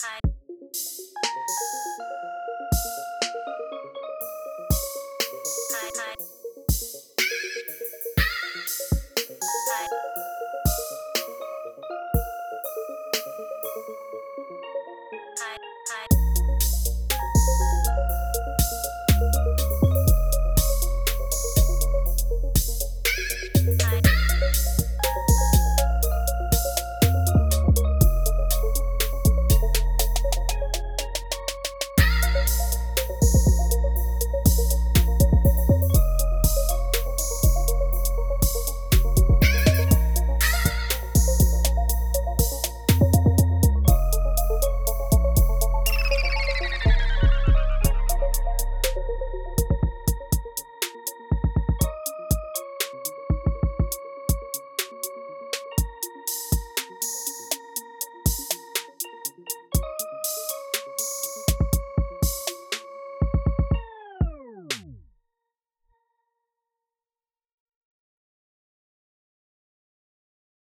Bye.